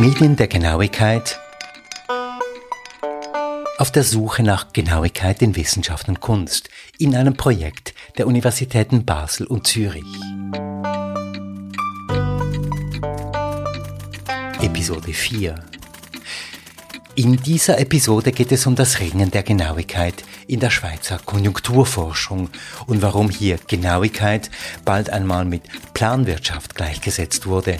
Medien der Genauigkeit. Auf der Suche nach Genauigkeit in Wissenschaft und Kunst. In einem Projekt der Universitäten Basel und Zürich. Episode 4 In dieser Episode geht es um das Ringen der Genauigkeit in der Schweizer Konjunkturforschung und warum hier Genauigkeit bald einmal mit Planwirtschaft gleichgesetzt wurde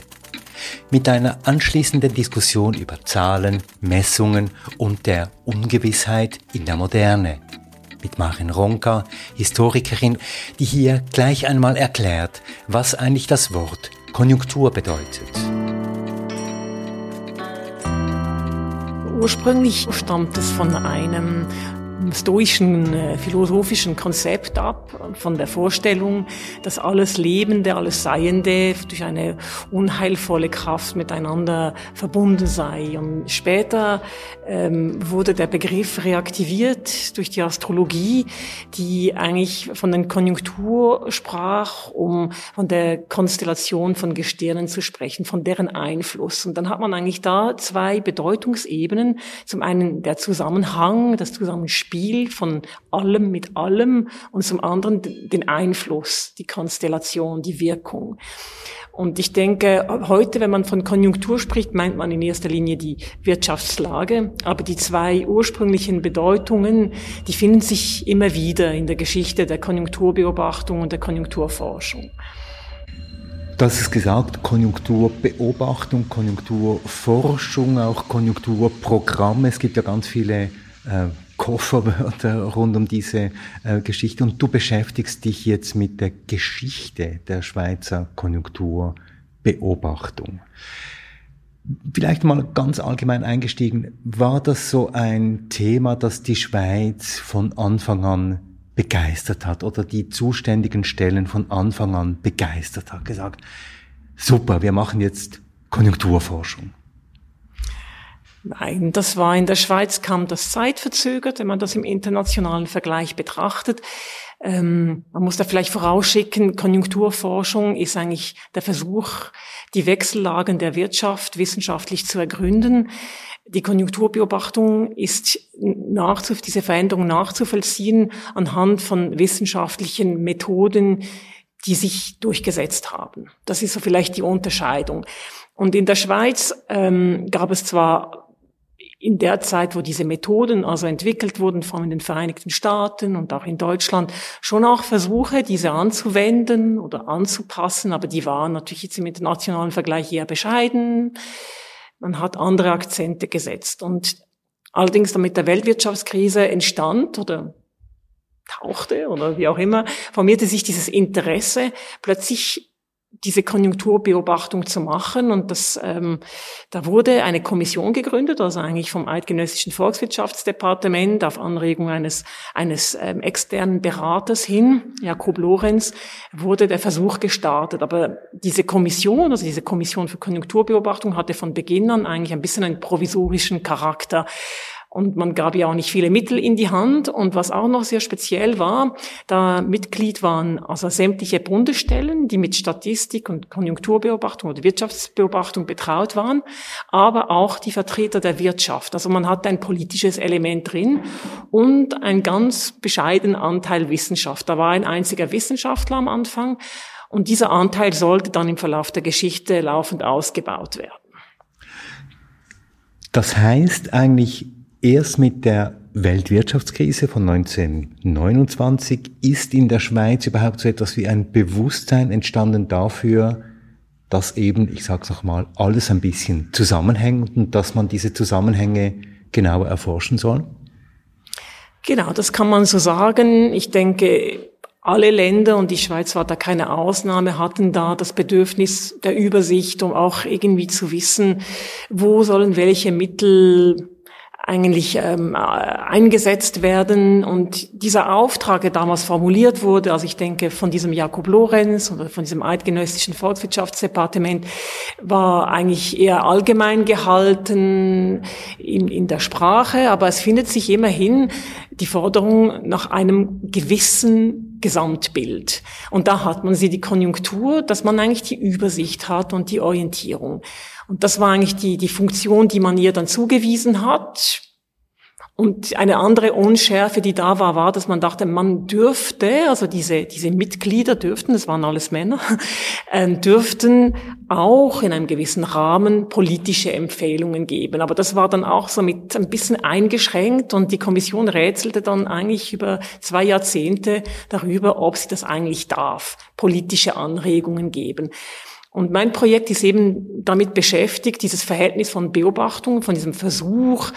mit einer anschließenden Diskussion über Zahlen, Messungen und der Ungewissheit in der Moderne. Mit Marin Ronka, Historikerin, die hier gleich einmal erklärt, was eigentlich das Wort Konjunktur bedeutet. Ursprünglich stammt es von einem stoischen äh, philosophischen Konzept ab, von der Vorstellung, dass alles Lebende, alles Seiende durch eine unheilvolle Kraft miteinander verbunden sei. Und später ähm, wurde der Begriff reaktiviert durch die Astrologie, die eigentlich von der Konjunktur sprach, um von der Konstellation von Gestirnen zu sprechen, von deren Einfluss. Und dann hat man eigentlich da zwei Bedeutungsebenen. Zum einen der Zusammenhang, das Zusammenspiel Spiel von allem mit allem und zum anderen den Einfluss, die Konstellation, die Wirkung. Und ich denke, heute, wenn man von Konjunktur spricht, meint man in erster Linie die Wirtschaftslage. Aber die zwei ursprünglichen Bedeutungen, die finden sich immer wieder in der Geschichte der Konjunkturbeobachtung und der Konjunkturforschung. Das ist gesagt, Konjunkturbeobachtung, Konjunkturforschung, auch Konjunkturprogramme. Es gibt ja ganz viele äh, Kofferwörter rund um diese äh, Geschichte und du beschäftigst dich jetzt mit der Geschichte der Schweizer Konjunkturbeobachtung. Vielleicht mal ganz allgemein eingestiegen, war das so ein Thema, das die Schweiz von Anfang an begeistert hat oder die zuständigen Stellen von Anfang an begeistert hat, gesagt, super, wir machen jetzt Konjunkturforschung. Nein, das war in der Schweiz kam das zeitverzögert, wenn man das im internationalen Vergleich betrachtet. Ähm, man muss da vielleicht vorausschicken, Konjunkturforschung ist eigentlich der Versuch, die Wechsellagen der Wirtschaft wissenschaftlich zu ergründen. Die Konjunkturbeobachtung ist nachzu diese Veränderung nachzuvollziehen anhand von wissenschaftlichen Methoden, die sich durchgesetzt haben. Das ist so vielleicht die Unterscheidung. Und in der Schweiz ähm, gab es zwar in der Zeit, wo diese Methoden also entwickelt wurden, vor allem in den Vereinigten Staaten und auch in Deutschland, schon auch Versuche, diese anzuwenden oder anzupassen, aber die waren natürlich jetzt im internationalen Vergleich eher bescheiden. Man hat andere Akzente gesetzt. Und allerdings damit der Weltwirtschaftskrise entstand oder tauchte oder wie auch immer, formierte sich dieses Interesse, plötzlich diese Konjunkturbeobachtung zu machen. Und das, ähm, da wurde eine Kommission gegründet, also eigentlich vom Eidgenössischen Volkswirtschaftsdepartement auf Anregung eines, eines ähm, externen Beraters hin, Jakob Lorenz, wurde der Versuch gestartet. Aber diese Kommission, also diese Kommission für Konjunkturbeobachtung, hatte von Beginn an eigentlich ein bisschen einen provisorischen Charakter. Und man gab ja auch nicht viele Mittel in die Hand. Und was auch noch sehr speziell war, da Mitglied waren also sämtliche Bundesstellen, die mit Statistik und Konjunkturbeobachtung oder Wirtschaftsbeobachtung betraut waren, aber auch die Vertreter der Wirtschaft. Also man hat ein politisches Element drin und ein ganz bescheidenen Anteil Wissenschaft. Da war ein einziger Wissenschaftler am Anfang. Und dieser Anteil sollte dann im Verlauf der Geschichte laufend ausgebaut werden. Das heißt eigentlich, Erst mit der Weltwirtschaftskrise von 1929 ist in der Schweiz überhaupt so etwas wie ein Bewusstsein entstanden dafür, dass eben, ich sage es nochmal, alles ein bisschen zusammenhängt und dass man diese Zusammenhänge genauer erforschen soll? Genau, das kann man so sagen. Ich denke, alle Länder, und die Schweiz war da keine Ausnahme, hatten da das Bedürfnis der Übersicht, um auch irgendwie zu wissen, wo sollen welche Mittel eigentlich ähm, eingesetzt werden. Und dieser Auftrag, der damals formuliert wurde, also ich denke von diesem Jakob Lorenz oder von diesem eidgenössischen Volkswirtschaftsdepartement, war eigentlich eher allgemein gehalten in, in der Sprache, aber es findet sich immerhin die Forderung nach einem gewissen Gesamtbild. Und da hat man sie die Konjunktur, dass man eigentlich die Übersicht hat und die Orientierung. Und das war eigentlich die, die Funktion, die man ihr dann zugewiesen hat. Und eine andere Unschärfe, die da war, war, dass man dachte, man dürfte, also diese, diese Mitglieder dürften, das waren alles Männer, äh, dürften auch in einem gewissen Rahmen politische Empfehlungen geben. Aber das war dann auch so mit ein bisschen eingeschränkt und die Kommission rätselte dann eigentlich über zwei Jahrzehnte darüber, ob sie das eigentlich darf, politische Anregungen geben. Und mein Projekt ist eben damit beschäftigt, dieses Verhältnis von Beobachtung, von diesem Versuch,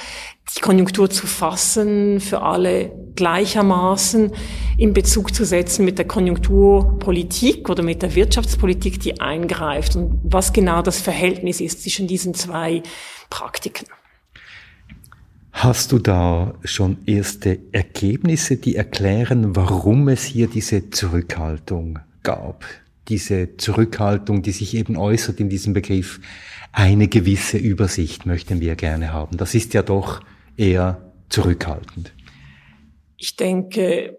die Konjunktur zu fassen, für alle gleichermaßen in Bezug zu setzen mit der Konjunkturpolitik oder mit der Wirtschaftspolitik, die eingreift und was genau das Verhältnis ist zwischen diesen zwei Praktiken. Hast du da schon erste Ergebnisse, die erklären, warum es hier diese Zurückhaltung gab? Diese Zurückhaltung, die sich eben äußert in diesem Begriff, eine gewisse Übersicht möchten wir gerne haben. Das ist ja doch eher zurückhaltend. Ich denke,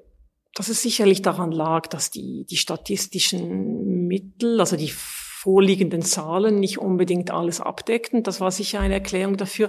dass es sicherlich daran lag, dass die, die statistischen Mittel, also die vorliegenden Zahlen nicht unbedingt alles abdeckten. Das war sicher eine Erklärung dafür.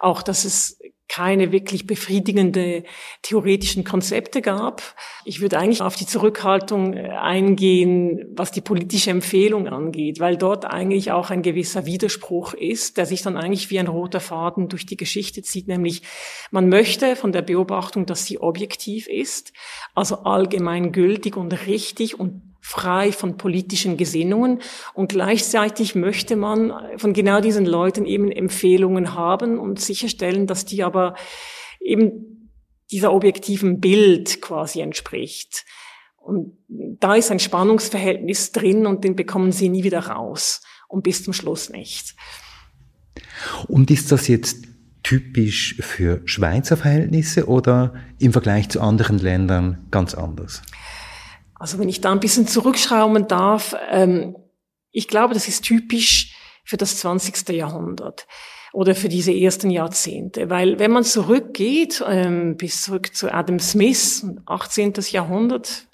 Auch, dass es keine wirklich befriedigende theoretischen Konzepte gab. Ich würde eigentlich auf die Zurückhaltung äh, eingehen, was die politische Empfehlung angeht, weil dort eigentlich auch ein gewisser Widerspruch ist, der sich dann eigentlich wie ein roter Faden durch die Geschichte zieht, nämlich man möchte von der Beobachtung, dass sie objektiv ist, also allgemein gültig und richtig und frei von politischen Gesinnungen und gleichzeitig möchte man von genau diesen Leuten eben Empfehlungen haben und sicherstellen, dass die aber eben dieser objektiven Bild quasi entspricht. Und da ist ein Spannungsverhältnis drin und den bekommen sie nie wieder raus und bis zum Schluss nicht. Und ist das jetzt typisch für Schweizer Verhältnisse oder im Vergleich zu anderen Ländern ganz anders? Also wenn ich da ein bisschen zurückschrauben darf, ähm, ich glaube, das ist typisch für das 20. Jahrhundert oder für diese ersten Jahrzehnte. Weil wenn man zurückgeht, ähm, bis zurück zu Adam Smith, 18. Jahrhundert,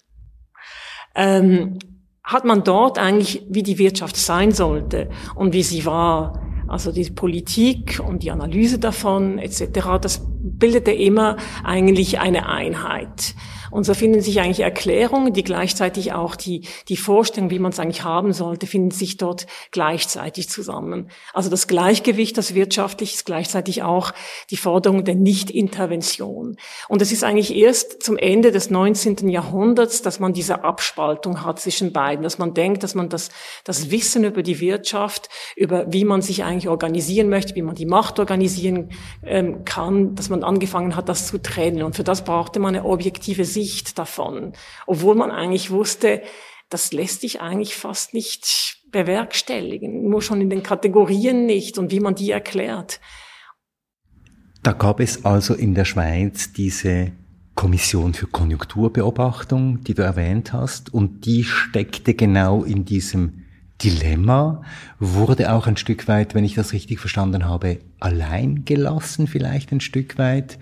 ähm, hat man dort eigentlich, wie die Wirtschaft sein sollte und wie sie war, also die Politik und die Analyse davon etc., das bildete immer eigentlich eine Einheit. Und so finden sich eigentlich Erklärungen, die gleichzeitig auch die, die Vorstellung, wie man es eigentlich haben sollte, finden sich dort gleichzeitig zusammen. Also das Gleichgewicht, das wirtschaftlich ist gleichzeitig auch die Forderung der Nichtintervention. Und es ist eigentlich erst zum Ende des 19. Jahrhunderts, dass man diese Abspaltung hat zwischen beiden, dass man denkt, dass man das, das Wissen über die Wirtschaft, über wie man sich eigentlich organisieren möchte, wie man die Macht organisieren ähm, kann, dass man angefangen hat, das zu trennen. Und für das brauchte man eine objektive Sicht Sicht davon, obwohl man eigentlich wusste, das lässt sich eigentlich fast nicht bewerkstelligen, nur schon in den Kategorien nicht und wie man die erklärt. Da gab es also in der Schweiz diese Kommission für Konjunkturbeobachtung, die du erwähnt hast, und die steckte genau in diesem Dilemma, wurde auch ein Stück weit, wenn ich das richtig verstanden habe, allein gelassen, vielleicht ein Stück weit,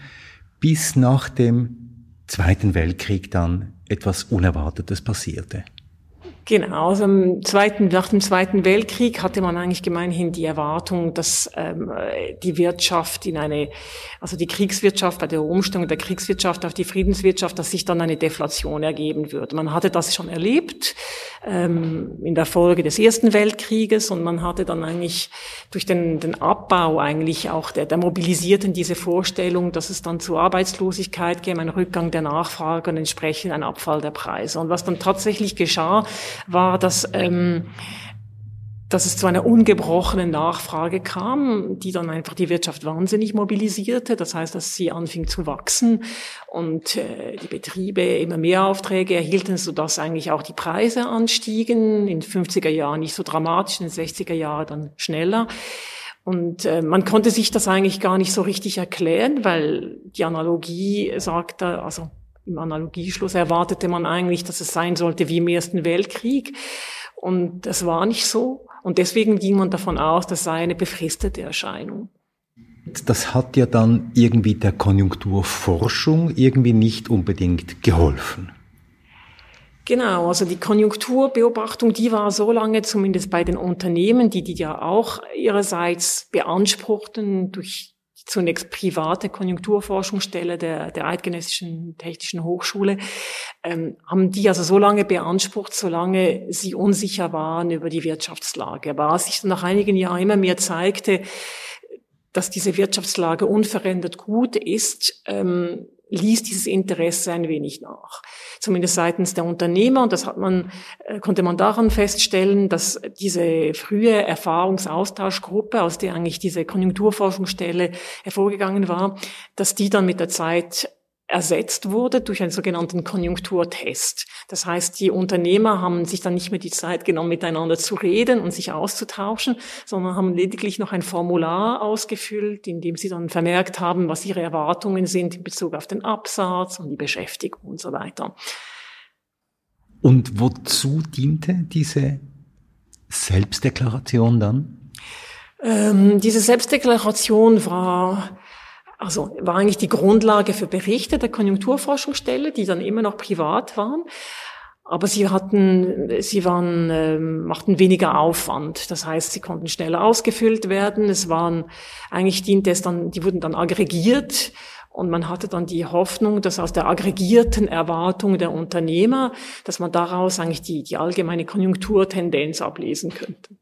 bis nach dem Zweiten Weltkrieg dann etwas Unerwartetes passierte. Genau, also im zweiten, nach dem Zweiten Weltkrieg hatte man eigentlich gemeinhin die Erwartung, dass ähm, die Wirtschaft in eine, also die Kriegswirtschaft, bei der Umstellung der Kriegswirtschaft auf die Friedenswirtschaft, dass sich dann eine Deflation ergeben würde. Man hatte das schon erlebt ähm, in der Folge des Ersten Weltkrieges und man hatte dann eigentlich durch den, den Abbau eigentlich auch der, der Mobilisierten diese Vorstellung, dass es dann zu Arbeitslosigkeit käme, ein Rückgang der Nachfrage und entsprechend ein Abfall der Preise. Und was dann tatsächlich geschah, war, dass, ähm, dass es zu einer ungebrochenen Nachfrage kam, die dann einfach die Wirtschaft wahnsinnig mobilisierte. Das heißt, dass sie anfing zu wachsen und äh, die Betriebe immer mehr Aufträge erhielten, sodass eigentlich auch die Preise anstiegen. In 50er Jahren nicht so dramatisch, in den 60er Jahren dann schneller. Und äh, man konnte sich das eigentlich gar nicht so richtig erklären, weil die Analogie sagte, also im Analogieschluss erwartete man eigentlich, dass es sein sollte wie im Ersten Weltkrieg. Und das war nicht so. Und deswegen ging man davon aus, das sei eine befristete Erscheinung. Das hat ja dann irgendwie der Konjunkturforschung irgendwie nicht unbedingt geholfen. Genau, also die Konjunkturbeobachtung, die war so lange zumindest bei den Unternehmen, die die ja auch ihrerseits beanspruchten durch zunächst private Konjunkturforschungsstelle der, der Eidgenössischen Technischen Hochschule, ähm, haben die also so lange beansprucht, solange sie unsicher waren über die Wirtschaftslage. Aber als sich nach einigen Jahren immer mehr zeigte, dass diese Wirtschaftslage unverändert gut ist, ähm, ließ dieses Interesse ein wenig nach. Zumindest seitens der Unternehmer. Und das hat man, äh, konnte man daran feststellen, dass diese frühe Erfahrungsaustauschgruppe, aus der eigentlich diese Konjunkturforschungsstelle hervorgegangen war, dass die dann mit der Zeit ersetzt wurde durch einen sogenannten Konjunkturtest. Das heißt, die Unternehmer haben sich dann nicht mehr die Zeit genommen, miteinander zu reden und sich auszutauschen, sondern haben lediglich noch ein Formular ausgefüllt, in dem sie dann vermerkt haben, was ihre Erwartungen sind in Bezug auf den Absatz und die Beschäftigung und so weiter. Und wozu diente diese Selbstdeklaration dann? Ähm, diese Selbstdeklaration war also war eigentlich die Grundlage für Berichte der Konjunkturforschungsstelle, die dann immer noch privat waren. Aber sie hatten, sie waren, äh, machten weniger Aufwand. Das heißt, sie konnten schneller ausgefüllt werden. Es waren, eigentlich diente es dann, die wurden dann aggregiert. Und man hatte dann die Hoffnung, dass aus der aggregierten Erwartung der Unternehmer, dass man daraus eigentlich die, die allgemeine Konjunkturtendenz ablesen könnte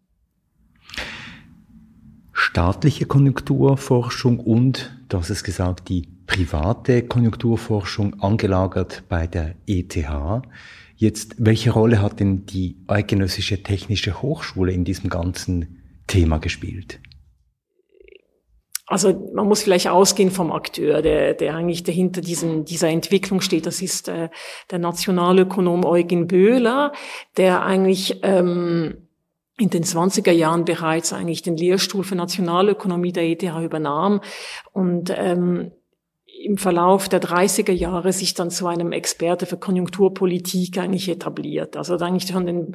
staatliche Konjunkturforschung und, du hast es gesagt, die private Konjunkturforschung angelagert bei der ETH. Jetzt, welche Rolle hat denn die Eidgenössische Technische Hochschule in diesem ganzen Thema gespielt? Also man muss vielleicht ausgehen vom Akteur, der, der eigentlich dahinter dieser Entwicklung steht. Das ist äh, der Nationalökonom Eugen Böhler, der eigentlich ähm, in den 20er Jahren bereits eigentlich den Lehrstuhl für Nationalökonomie der ETH übernahm. Und ähm, im Verlauf der 30er Jahre sich dann zu einem Experte für Konjunkturpolitik eigentlich etabliert. Also eigentlich schon den,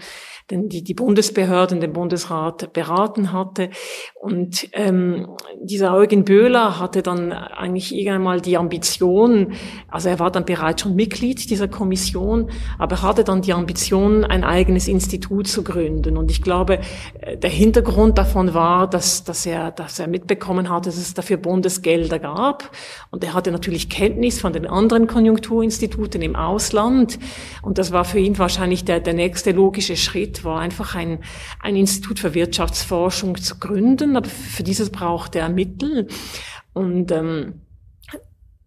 den, die, die Bundesbehörden, den Bundesrat beraten hatte. Und ähm, dieser Eugen Böhler hatte dann eigentlich irgendwann mal die Ambition, also er war dann bereits schon Mitglied dieser Kommission, aber er hatte dann die Ambition, ein eigenes Institut zu gründen. Und ich glaube, äh, der Hintergrund davon war, dass, dass, er, dass er mitbekommen hatte, dass es dafür Bundesgelder gab. Und er hatte natürlich Kenntnis von den anderen Konjunkturinstituten im Ausland. Und das war für ihn wahrscheinlich der, der nächste logische Schritt, war einfach ein, ein Institut für Wirtschaftsforschung zu gründen. Aber für dieses brauchte er Mittel. Und ähm,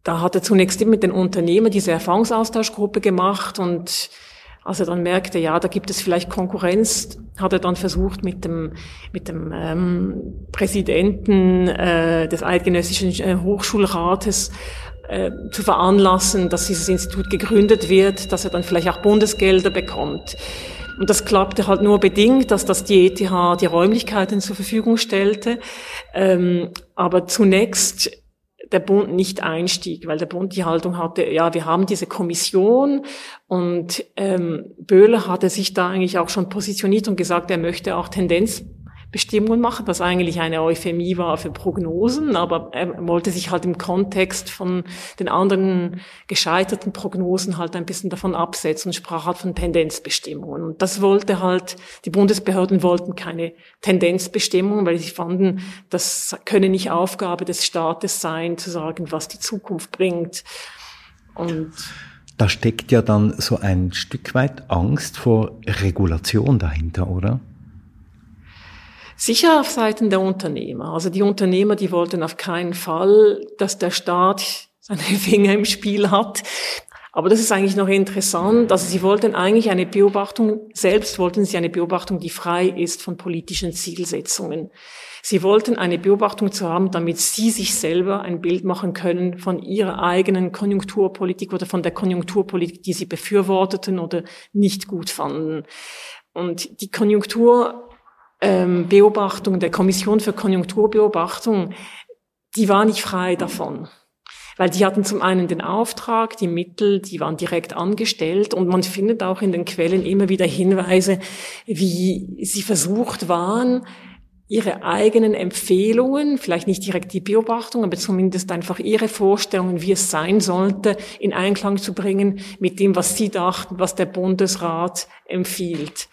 da hat er zunächst mit den Unternehmen diese Erfahrungsaustauschgruppe gemacht und als er dann merkte, ja, da gibt es vielleicht Konkurrenz, hat er dann versucht, mit dem, mit dem ähm, Präsidenten äh, des Eidgenössischen äh, Hochschulrates äh, zu veranlassen, dass dieses Institut gegründet wird, dass er dann vielleicht auch Bundesgelder bekommt. Und das klappte halt nur bedingt, dass das die ETH die Räumlichkeiten zur Verfügung stellte. Ähm, aber zunächst der Bund nicht einstieg, weil der Bund die Haltung hatte, ja, wir haben diese Kommission und ähm, Böhler hatte sich da eigentlich auch schon positioniert und gesagt, er möchte auch Tendenz Bestimmungen machen, was eigentlich eine Euphemie war für Prognosen, aber er wollte sich halt im Kontext von den anderen gescheiterten Prognosen halt ein bisschen davon absetzen und sprach halt von Tendenzbestimmungen. Und das wollte halt, die Bundesbehörden wollten keine Tendenzbestimmungen, weil sie fanden, das könne nicht Aufgabe des Staates sein, zu sagen, was die Zukunft bringt. Und da steckt ja dann so ein Stück weit Angst vor Regulation dahinter, oder? Sicher auf Seiten der Unternehmer. Also die Unternehmer, die wollten auf keinen Fall, dass der Staat seine Finger im Spiel hat. Aber das ist eigentlich noch interessant. Also sie wollten eigentlich eine Beobachtung, selbst wollten sie eine Beobachtung, die frei ist von politischen Zielsetzungen. Sie wollten eine Beobachtung zu haben, damit sie sich selber ein Bild machen können von ihrer eigenen Konjunkturpolitik oder von der Konjunkturpolitik, die sie befürworteten oder nicht gut fanden. Und die Konjunktur ähm, Beobachtung der Kommission für Konjunkturbeobachtung, die war nicht frei davon. Weil die hatten zum einen den Auftrag, die Mittel, die waren direkt angestellt und man findet auch in den Quellen immer wieder Hinweise, wie sie versucht waren, ihre eigenen Empfehlungen, vielleicht nicht direkt die Beobachtung, aber zumindest einfach ihre Vorstellungen, wie es sein sollte, in Einklang zu bringen mit dem, was sie dachten, was der Bundesrat empfiehlt.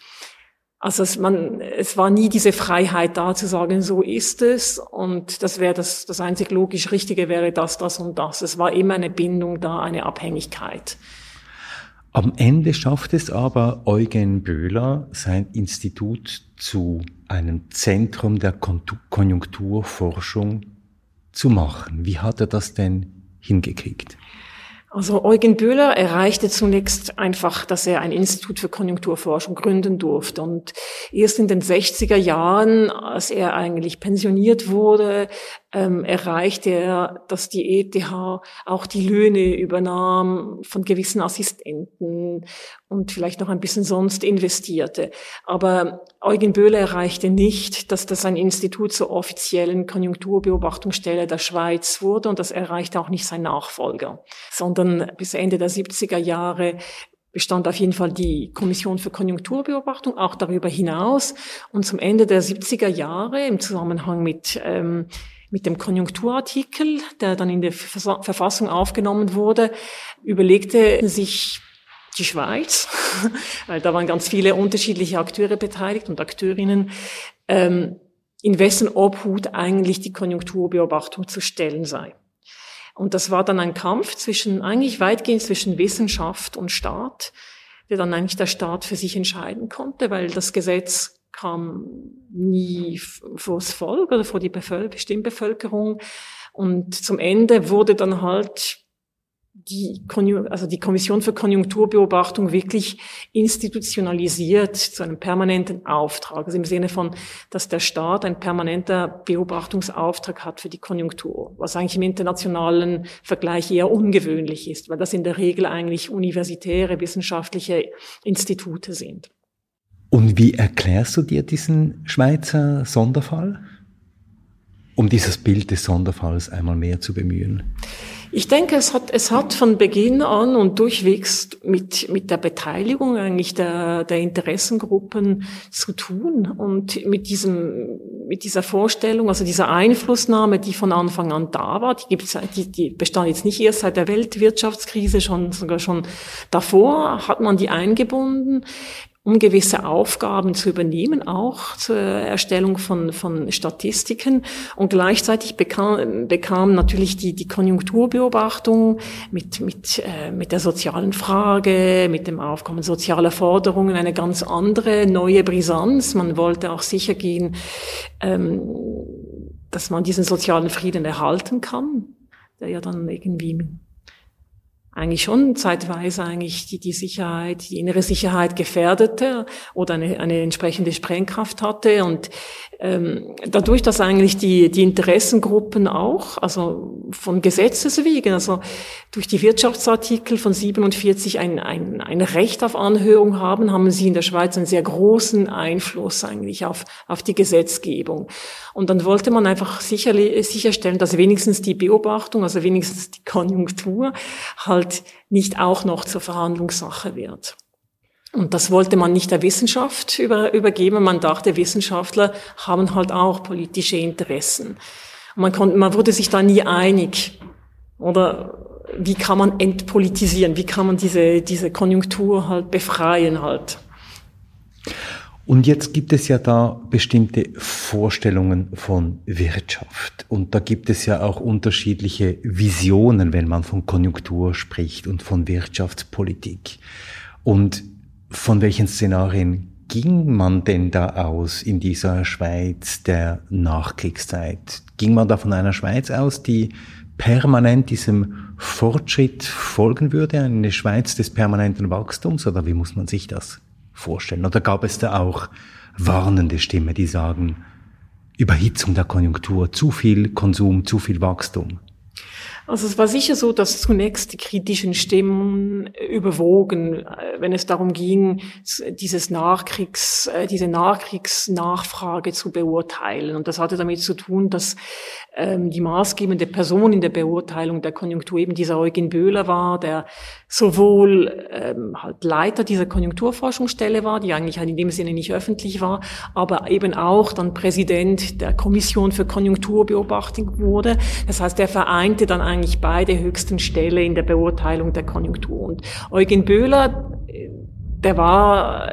Also es, man, es war nie diese Freiheit da zu sagen, so ist es und das wäre das, das einzig logisch Richtige wäre das, das und das. Es war immer eine Bindung da, eine Abhängigkeit. Am Ende schafft es aber Eugen Böhler, sein Institut zu einem Zentrum der Konjunkturforschung zu machen. Wie hat er das denn hingekriegt? Also Eugen Böhler erreichte zunächst einfach, dass er ein Institut für Konjunkturforschung gründen durfte. Und erst in den 60er Jahren, als er eigentlich pensioniert wurde, ähm, erreichte er, dass die ETH auch die Löhne übernahm von gewissen Assistenten und vielleicht noch ein bisschen sonst investierte. Aber Eugen Böhler erreichte nicht, dass das ein Institut zur offiziellen Konjunkturbeobachtungsstelle der Schweiz wurde und das erreichte auch nicht sein Nachfolger, sondern bis Ende der 70er Jahre bestand auf jeden Fall die Kommission für Konjunkturbeobachtung, auch darüber hinaus. Und zum Ende der 70er Jahre im Zusammenhang mit ähm, mit dem Konjunkturartikel, der dann in der Verfassung aufgenommen wurde, überlegte sich die Schweiz, weil da waren ganz viele unterschiedliche Akteure beteiligt und Akteurinnen, ähm, in wessen Obhut eigentlich die Konjunkturbeobachtung zu stellen sei. Und das war dann ein Kampf zwischen, eigentlich weitgehend zwischen Wissenschaft und Staat, der dann eigentlich der Staat für sich entscheiden konnte, weil das Gesetz kam nie vors Volk oder vor die Bevölker Stimmbevölkerung. Und zum Ende wurde dann halt die, also die Kommission für Konjunkturbeobachtung wirklich institutionalisiert zu einem permanenten Auftrag. Also im Sinne von, dass der Staat ein permanenter Beobachtungsauftrag hat für die Konjunktur, was eigentlich im internationalen Vergleich eher ungewöhnlich ist, weil das in der Regel eigentlich universitäre wissenschaftliche Institute sind. Und wie erklärst du dir diesen Schweizer Sonderfall? Um dieses Bild des Sonderfalls einmal mehr zu bemühen. Ich denke, es hat, es hat von Beginn an und durchwegs mit, mit der Beteiligung eigentlich der, der Interessengruppen zu tun und mit diesem, mit dieser Vorstellung, also dieser Einflussnahme, die von Anfang an da war, die gibt's, die, die bestand jetzt nicht erst seit der Weltwirtschaftskrise, schon, sogar schon davor hat man die eingebunden um gewisse Aufgaben zu übernehmen, auch zur Erstellung von, von Statistiken. Und gleichzeitig bekam, bekam natürlich die, die Konjunkturbeobachtung mit, mit, äh, mit der sozialen Frage, mit dem Aufkommen sozialer Forderungen eine ganz andere, neue Brisanz. Man wollte auch sicher gehen, ähm, dass man diesen sozialen Frieden erhalten kann, der ja dann irgendwie eigentlich schon zeitweise eigentlich die, die Sicherheit, die innere Sicherheit gefährdete oder eine, eine entsprechende Sprengkraft hatte. Und ähm, dadurch, dass eigentlich die, die Interessengruppen auch, also von Gesetzes wegen, also durch die Wirtschaftsartikel von 47 ein, ein, ein Recht auf Anhörung haben, haben sie in der Schweiz einen sehr großen Einfluss eigentlich auf, auf die Gesetzgebung. Und dann wollte man einfach sicher, sicherstellen, dass wenigstens die Beobachtung, also wenigstens die Konjunktur halt nicht auch noch zur Verhandlungssache wird. Und das wollte man nicht der Wissenschaft über, übergeben. Man dachte, Wissenschaftler haben halt auch politische Interessen. Man, konnte, man wurde sich da nie einig. Oder wie kann man entpolitisieren? Wie kann man diese, diese Konjunktur halt befreien halt? Und jetzt gibt es ja da bestimmte Vorstellungen von Wirtschaft. Und da gibt es ja auch unterschiedliche Visionen, wenn man von Konjunktur spricht und von Wirtschaftspolitik. Und von welchen Szenarien ging man denn da aus in dieser Schweiz der Nachkriegszeit? Ging man da von einer Schweiz aus, die permanent diesem Fortschritt folgen würde, eine Schweiz des permanenten Wachstums, oder wie muss man sich das vorstellen? Oder gab es da auch warnende Stimmen, die sagen, Überhitzung der Konjunktur, zu viel Konsum, zu viel Wachstum? Also es war sicher so, dass zunächst die kritischen Stimmen überwogen, äh, wenn es darum ging, dieses Nachkriegs, äh, diese Nachkriegsnachfrage zu beurteilen. Und das hatte damit zu tun, dass ähm, die maßgebende Person in der Beurteilung der Konjunktur eben dieser Eugen Böhler war, der sowohl ähm, halt Leiter dieser Konjunkturforschungsstelle war, die eigentlich halt in dem Sinne nicht öffentlich war, aber eben auch dann Präsident der Kommission für Konjunkturbeobachtung wurde. Das heißt, er vereinte dann eigentlich beide höchsten Stelle in der Beurteilung der Konjunktur. Und Eugen Böhler, der war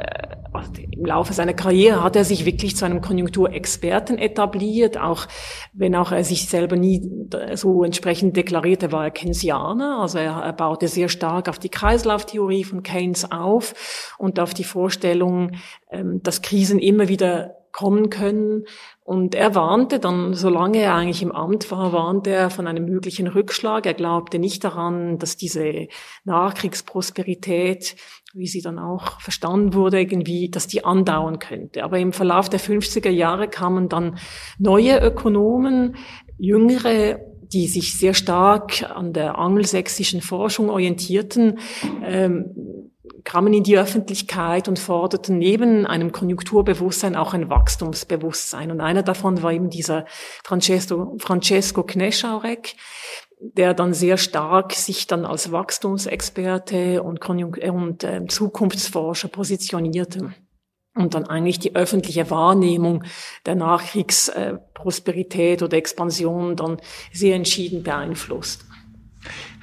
also im Laufe seiner Karriere hat er sich wirklich zu einem Konjunkturexperten etabliert, auch wenn auch er sich selber nie so entsprechend deklarierte, war er Keynesianer. Also er, er baute sehr stark auf die Kreislauftheorie von Keynes auf und auf die Vorstellung, ähm, dass Krisen immer wieder kommen können und er warnte dann, solange er eigentlich im Amt war, warnte er von einem möglichen Rückschlag. Er glaubte nicht daran, dass diese Nachkriegsprosperität, wie sie dann auch verstanden wurde, irgendwie, dass die andauern könnte. Aber im Verlauf der 50er Jahre kamen dann neue Ökonomen, jüngere, die sich sehr stark an der angelsächsischen Forschung orientierten, ähm, kamen in die Öffentlichkeit und forderten neben einem Konjunkturbewusstsein auch ein Wachstumsbewusstsein. Und einer davon war eben dieser Francesco, Francesco Knescharek, der dann sehr stark sich dann als Wachstumsexperte und, Konjunk und äh, Zukunftsforscher positionierte und dann eigentlich die öffentliche Wahrnehmung der Nachkriegsprosperität oder Expansion dann sehr entschieden beeinflusst.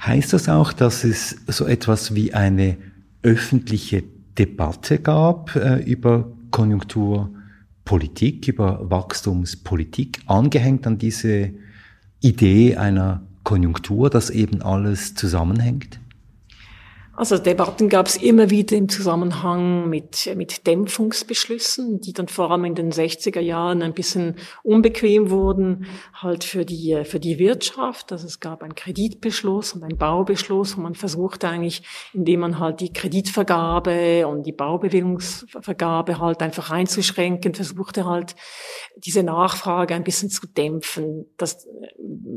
Heißt das auch, dass es so etwas wie eine öffentliche Debatte gab äh, über Konjunkturpolitik, über Wachstumspolitik, angehängt an diese Idee einer Konjunktur, dass eben alles zusammenhängt? Also Debatten gab es immer wieder im Zusammenhang mit, mit Dämpfungsbeschlüssen, die dann vor allem in den 60er Jahren ein bisschen unbequem wurden, halt für die, für die Wirtschaft. Also es gab einen Kreditbeschluss und einen Baubeschluss, wo man versuchte eigentlich, indem man halt die Kreditvergabe und die Baubewegungsvergabe halt einfach einzuschränken, versuchte halt diese Nachfrage ein bisschen zu dämpfen, das,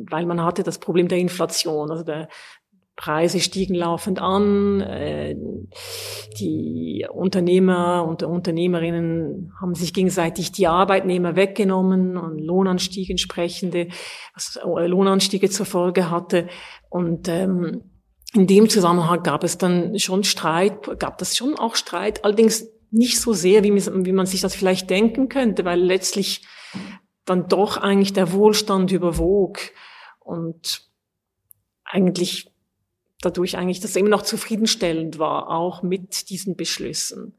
weil man hatte das Problem der Inflation. Also der, Preise stiegen laufend an. Äh, die Unternehmer und Unternehmerinnen haben sich gegenseitig die Arbeitnehmer weggenommen und Lohnanstieg entsprechende, was äh, Lohnanstiege zur Folge hatte. Und ähm, in dem Zusammenhang gab es dann schon Streit, gab das schon auch Streit, allerdings nicht so sehr, wie, wie man sich das vielleicht denken könnte, weil letztlich dann doch eigentlich der Wohlstand überwog und eigentlich dadurch eigentlich das immer noch zufriedenstellend war, auch mit diesen Beschlüssen.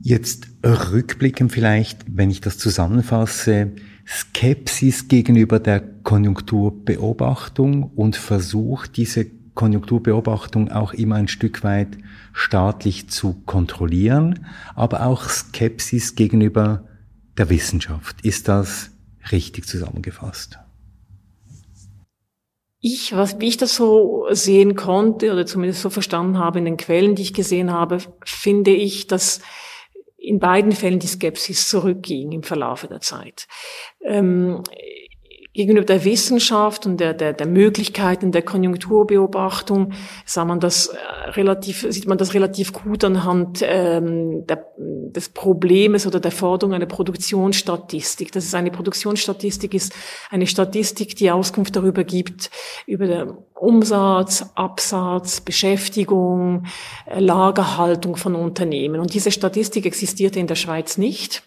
Jetzt rückblicken vielleicht, wenn ich das zusammenfasse, Skepsis gegenüber der Konjunkturbeobachtung und Versuch, diese Konjunkturbeobachtung auch immer ein Stück weit staatlich zu kontrollieren, aber auch Skepsis gegenüber der Wissenschaft. Ist das richtig zusammengefasst? Ich, was, wie ich das so sehen konnte oder zumindest so verstanden habe in den Quellen, die ich gesehen habe, finde ich, dass in beiden Fällen die Skepsis zurückging im Verlaufe der Zeit. Ähm, gegenüber der Wissenschaft und der, der, der Möglichkeiten der Konjunkturbeobachtung sah man das äh, relativ, sieht man das relativ gut anhand ähm, der, des Problems oder der Forderung einer Produktionsstatistik. Das ist eine Produktionsstatistik, ist eine Statistik, die Auskunft darüber gibt, über den Umsatz, Absatz, Beschäftigung, äh, Lagerhaltung von Unternehmen. Und diese Statistik existierte in der Schweiz nicht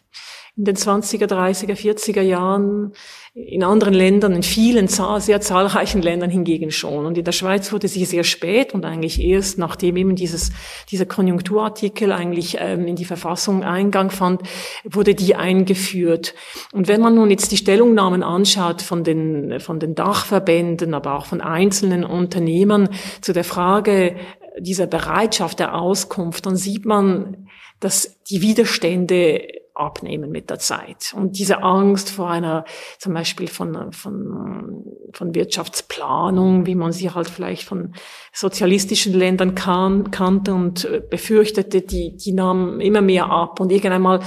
in den 20er, 30er, 40er Jahren, in anderen Ländern, in vielen, sehr zahlreichen Ländern hingegen schon. Und in der Schweiz wurde sie sehr spät und eigentlich erst, nachdem eben dieses, dieser Konjunkturartikel eigentlich ähm, in die Verfassung Eingang fand, wurde die eingeführt. Und wenn man nun jetzt die Stellungnahmen anschaut von den, von den Dachverbänden, aber auch von einzelnen Unternehmern zu der Frage dieser Bereitschaft der Auskunft, dann sieht man, dass die Widerstände abnehmen mit der Zeit. Und diese Angst vor einer, zum Beispiel von, von, von Wirtschaftsplanung, wie man sie halt vielleicht von sozialistischen Ländern kan, kannte und befürchtete, die, die nahm immer mehr ab. Und irgendwann mal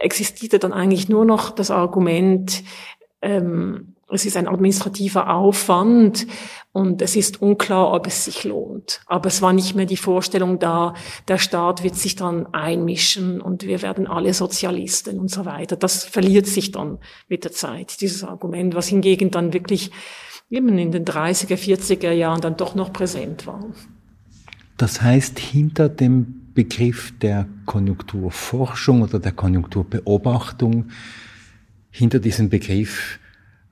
existierte dann eigentlich nur noch das Argument, ähm, es ist ein administrativer Aufwand und es ist unklar, ob es sich lohnt. Aber es war nicht mehr die Vorstellung da, der Staat wird sich dann einmischen und wir werden alle Sozialisten und so weiter. Das verliert sich dann mit der Zeit, dieses Argument, was hingegen dann wirklich eben in den 30er, 40er Jahren dann doch noch präsent war. Das heißt, hinter dem Begriff der Konjunkturforschung oder der Konjunkturbeobachtung, hinter diesem Begriff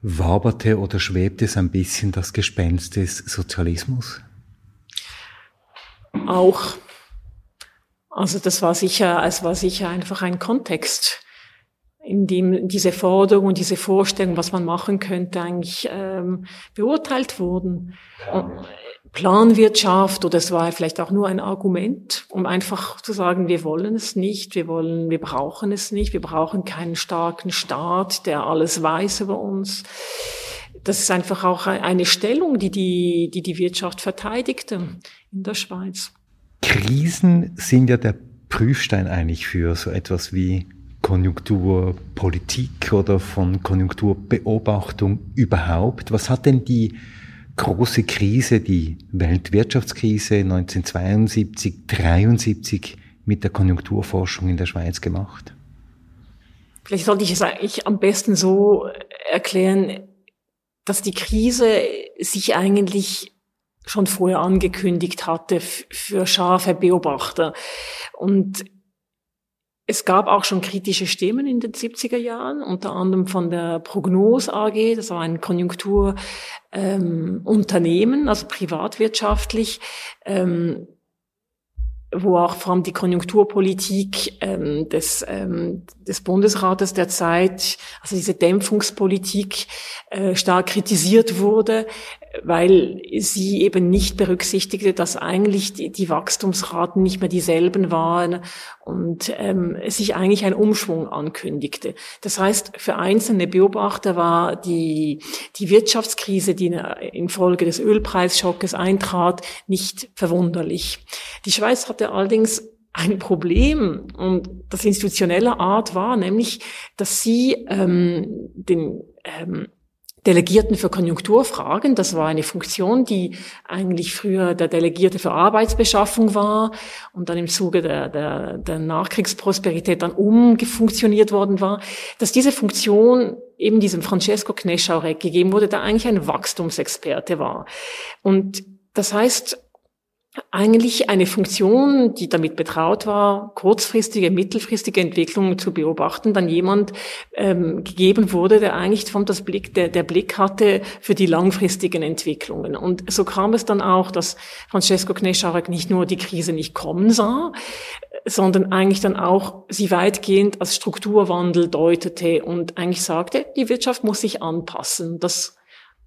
waberte oder schwebte es ein bisschen das Gespenst des Sozialismus? Auch. Also das war sicher, es war sicher einfach ein Kontext, in dem diese Forderung und diese Vorstellung, was man machen könnte, eigentlich ähm, beurteilt wurden. Und, Planwirtschaft oder es war vielleicht auch nur ein Argument, um einfach zu sagen, wir wollen es nicht, wir wollen, wir brauchen es nicht, wir brauchen keinen starken Staat, der alles weiß über uns. Das ist einfach auch eine Stellung, die die, die, die Wirtschaft verteidigte in der Schweiz. Krisen sind ja der Prüfstein eigentlich für so etwas wie Konjunkturpolitik oder von Konjunkturbeobachtung überhaupt. Was hat denn die große Krise, die Weltwirtschaftskrise 1972, 73 mit der Konjunkturforschung in der Schweiz gemacht? Vielleicht sollte ich es eigentlich am besten so erklären, dass die Krise sich eigentlich schon vorher angekündigt hatte für scharfe Beobachter. Und es gab auch schon kritische Stimmen in den 70er Jahren, unter anderem von der Prognose AG, das war ein Konjunkturunternehmen, ähm, also privatwirtschaftlich, ähm, wo auch vor allem die Konjunkturpolitik ähm, des, ähm, des Bundesrates der Zeit, also diese Dämpfungspolitik, äh, stark kritisiert wurde, weil sie eben nicht berücksichtigte, dass eigentlich die, die Wachstumsraten nicht mehr dieselben waren und ähm, sich eigentlich ein Umschwung ankündigte. Das heißt, für einzelne Beobachter war die, die Wirtschaftskrise, die infolge des Ölpreisschockes eintrat, nicht verwunderlich. Die Schweiz hatte allerdings ein Problem und das institutioneller Art war, nämlich, dass sie ähm, den ähm, Delegierten für Konjunkturfragen. Das war eine Funktion, die eigentlich früher der Delegierte für Arbeitsbeschaffung war und dann im Zuge der, der, der Nachkriegsprosperität dann umgefunktioniert worden war, dass diese Funktion eben diesem Francesco Knescharek gegeben wurde, der eigentlich ein Wachstumsexperte war. Und das heißt, eigentlich eine Funktion, die damit betraut war, kurzfristige, mittelfristige Entwicklungen zu beobachten, dann jemand ähm, gegeben wurde, der eigentlich von das Blick, der, der Blick hatte für die langfristigen Entwicklungen. Und so kam es dann auch, dass Francesco Knescharek nicht nur die Krise nicht kommen sah, sondern eigentlich dann auch sie weitgehend als Strukturwandel deutete und eigentlich sagte, die Wirtschaft muss sich anpassen. Das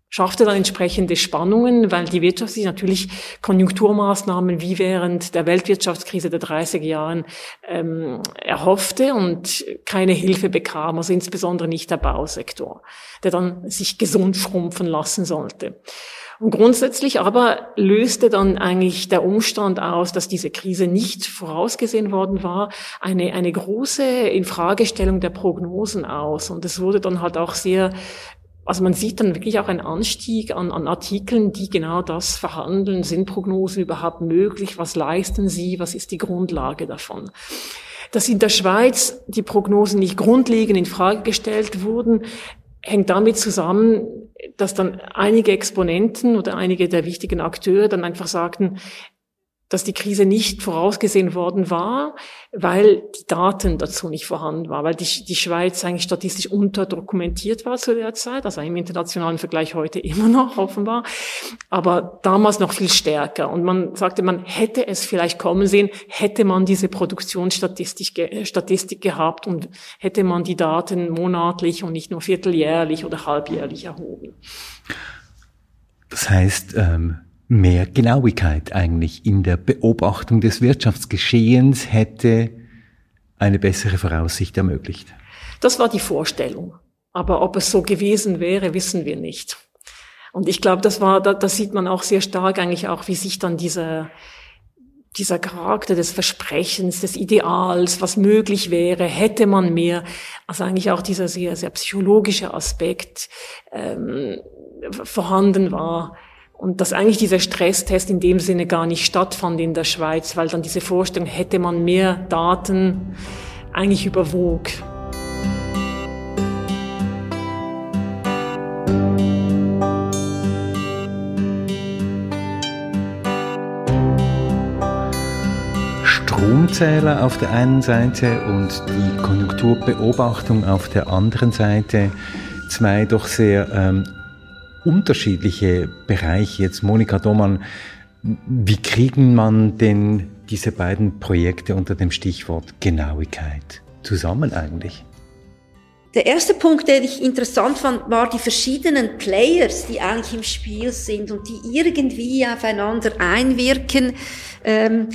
schaffte dann entsprechende Spannungen, weil die Wirtschaft sich natürlich Konjunkturmaßnahmen wie während der Weltwirtschaftskrise der 30er Jahren ähm, erhoffte und keine Hilfe bekam, also insbesondere nicht der Bausektor, der dann sich gesund schrumpfen lassen sollte. Und grundsätzlich aber löste dann eigentlich der Umstand aus, dass diese Krise nicht vorausgesehen worden war, eine, eine große Infragestellung der Prognosen aus. Und es wurde dann halt auch sehr also man sieht dann wirklich auch einen Anstieg an, an Artikeln, die genau das verhandeln. Sind Prognosen überhaupt möglich? Was leisten sie? Was ist die Grundlage davon? Dass in der Schweiz die Prognosen nicht grundlegend in Frage gestellt wurden, hängt damit zusammen, dass dann einige Exponenten oder einige der wichtigen Akteure dann einfach sagten, dass die Krise nicht vorausgesehen worden war, weil die Daten dazu nicht vorhanden waren, weil die, die Schweiz eigentlich statistisch unterdokumentiert war zu der Zeit, also im internationalen Vergleich heute immer noch offenbar, aber damals noch viel stärker. Und man sagte, man hätte es vielleicht kommen sehen, hätte man diese Produktionsstatistik Statistik gehabt und hätte man die Daten monatlich und nicht nur vierteljährlich oder halbjährlich erhoben. Das heißt, ähm mehr Genauigkeit eigentlich in der Beobachtung des Wirtschaftsgeschehens hätte eine bessere Voraussicht ermöglicht. Das war die Vorstellung. Aber ob es so gewesen wäre, wissen wir nicht. Und ich glaube, das war, da, da sieht man auch sehr stark eigentlich auch, wie sich dann diese, dieser Charakter des Versprechens, des Ideals, was möglich wäre, hätte man mehr, also eigentlich auch dieser sehr, sehr psychologische Aspekt ähm, vorhanden war. Und dass eigentlich dieser Stresstest in dem Sinne gar nicht stattfand in der Schweiz, weil dann diese Vorstellung, hätte man mehr Daten, eigentlich überwog. Stromzähler auf der einen Seite und die Konjunkturbeobachtung auf der anderen Seite. Zwei doch sehr ähm, unterschiedliche Bereiche. Jetzt Monika Domann, wie kriegen man denn diese beiden Projekte unter dem Stichwort Genauigkeit zusammen eigentlich? Der erste Punkt, den ich interessant fand, war die verschiedenen Players, die eigentlich im Spiel sind und die irgendwie aufeinander einwirken. Ähm,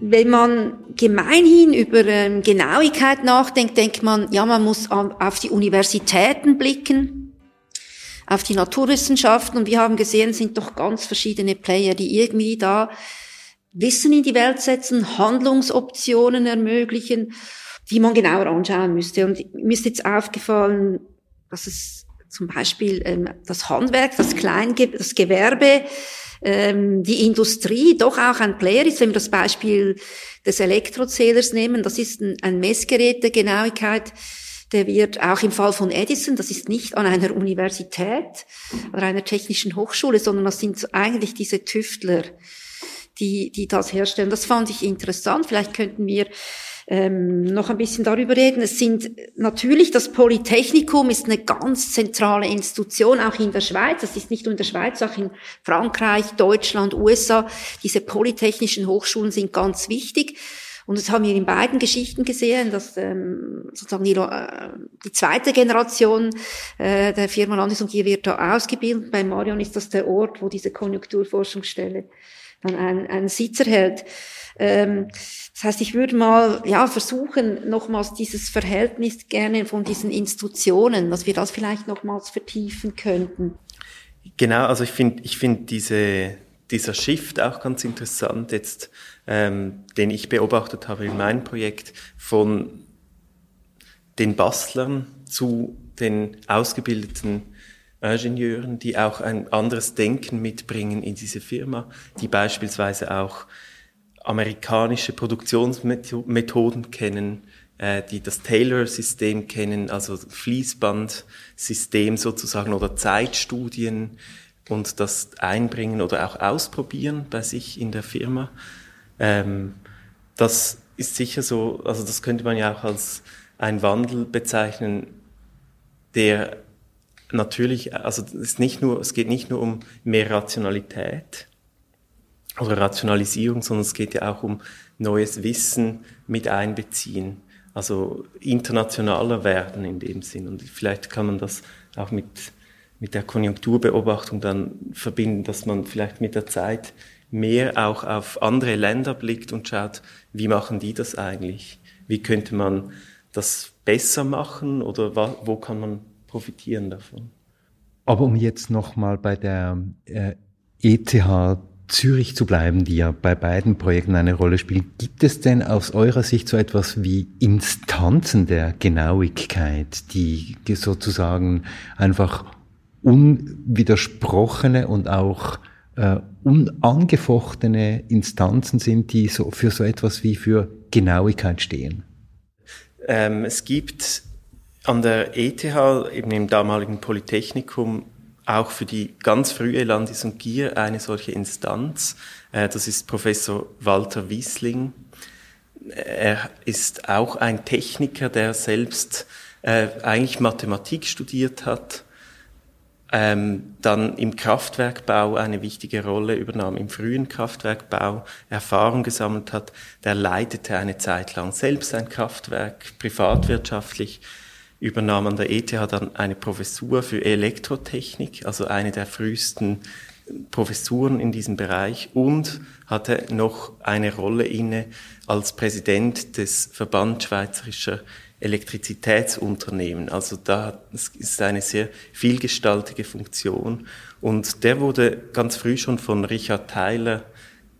wenn man gemeinhin über ähm, Genauigkeit nachdenkt, denkt man, ja, man muss auf die Universitäten blicken, auf die Naturwissenschaften und wir haben gesehen, es sind doch ganz verschiedene Player, die irgendwie da Wissen in die Welt setzen, Handlungsoptionen ermöglichen, die man genauer anschauen müsste. Und mir ist jetzt aufgefallen, dass es zum Beispiel ähm, das Handwerk, das Kleinge das Gewerbe, ähm, die Industrie doch auch ein Player ist. Wenn wir das Beispiel des Elektrozählers nehmen, das ist ein, ein Messgerät der Genauigkeit, der wird auch im Fall von Edison, das ist nicht an einer Universität oder einer technischen Hochschule, sondern das sind eigentlich diese Tüftler, die, die das herstellen. Das fand ich interessant. Vielleicht könnten wir ähm, noch ein bisschen darüber reden. Es sind natürlich das Polytechnikum ist eine ganz zentrale Institution, auch in der Schweiz. Das ist nicht nur in der Schweiz, auch in Frankreich, Deutschland, USA. Diese polytechnischen Hochschulen sind ganz wichtig. Und das haben wir in beiden Geschichten gesehen, dass ähm, sozusagen die, äh, die zweite Generation äh, der Firma Landis und Gier wird da ausgebildet. Bei Marion ist das der Ort, wo diese Konjunkturforschungsstelle dann einen, einen Sitz erhält. Ähm, das heißt, ich würde mal ja versuchen, nochmals dieses Verhältnis gerne von diesen Institutionen, dass wir das vielleicht nochmals vertiefen könnten. Genau, also ich finde, ich finde diese dieser Shift auch ganz interessant jetzt, ähm, den ich beobachtet habe in meinem Projekt von den Bastlern zu den ausgebildeten Ingenieuren, die auch ein anderes Denken mitbringen in diese Firma, die beispielsweise auch amerikanische Produktionsmethoden kennen, äh, die das Taylor-System kennen, also Fließbandsystem sozusagen oder Zeitstudien und das einbringen oder auch ausprobieren bei sich in der Firma. Ähm, das ist sicher so, also das könnte man ja auch als ein Wandel bezeichnen, der natürlich, also es, nicht nur, es geht nicht nur um mehr Rationalität oder Rationalisierung, sondern es geht ja auch um neues Wissen mit einbeziehen, also internationaler werden in dem Sinn. Und vielleicht kann man das auch mit, mit der Konjunkturbeobachtung dann verbinden, dass man vielleicht mit der Zeit mehr auch auf andere Länder blickt und schaut, wie machen die das eigentlich? Wie könnte man das besser machen oder wo kann man profitieren davon. Aber um jetzt nochmal bei der äh, ETH Zürich zu bleiben, die ja bei beiden Projekten eine Rolle spielt, gibt es denn aus eurer Sicht so etwas wie Instanzen der Genauigkeit, die sozusagen einfach unwidersprochene und auch äh, unangefochtene Instanzen sind, die so für so etwas wie für Genauigkeit stehen? Ähm, es gibt an der ETH, eben im damaligen Polytechnikum, auch für die ganz frühe Landis und Gier eine solche Instanz. Äh, das ist Professor Walter Wiesling. Er ist auch ein Techniker, der selbst äh, eigentlich Mathematik studiert hat, ähm, dann im Kraftwerkbau eine wichtige Rolle übernahm, im frühen Kraftwerkbau Erfahrung gesammelt hat. Der leitete eine Zeit lang selbst ein Kraftwerk, privatwirtschaftlich übernahm an der ETH dann eine Professur für Elektrotechnik, also eine der frühesten Professuren in diesem Bereich und hatte noch eine Rolle inne als Präsident des Verband Schweizerischer Elektrizitätsunternehmen. Also da ist eine sehr vielgestaltige Funktion. Und der wurde ganz früh schon von Richard Theiler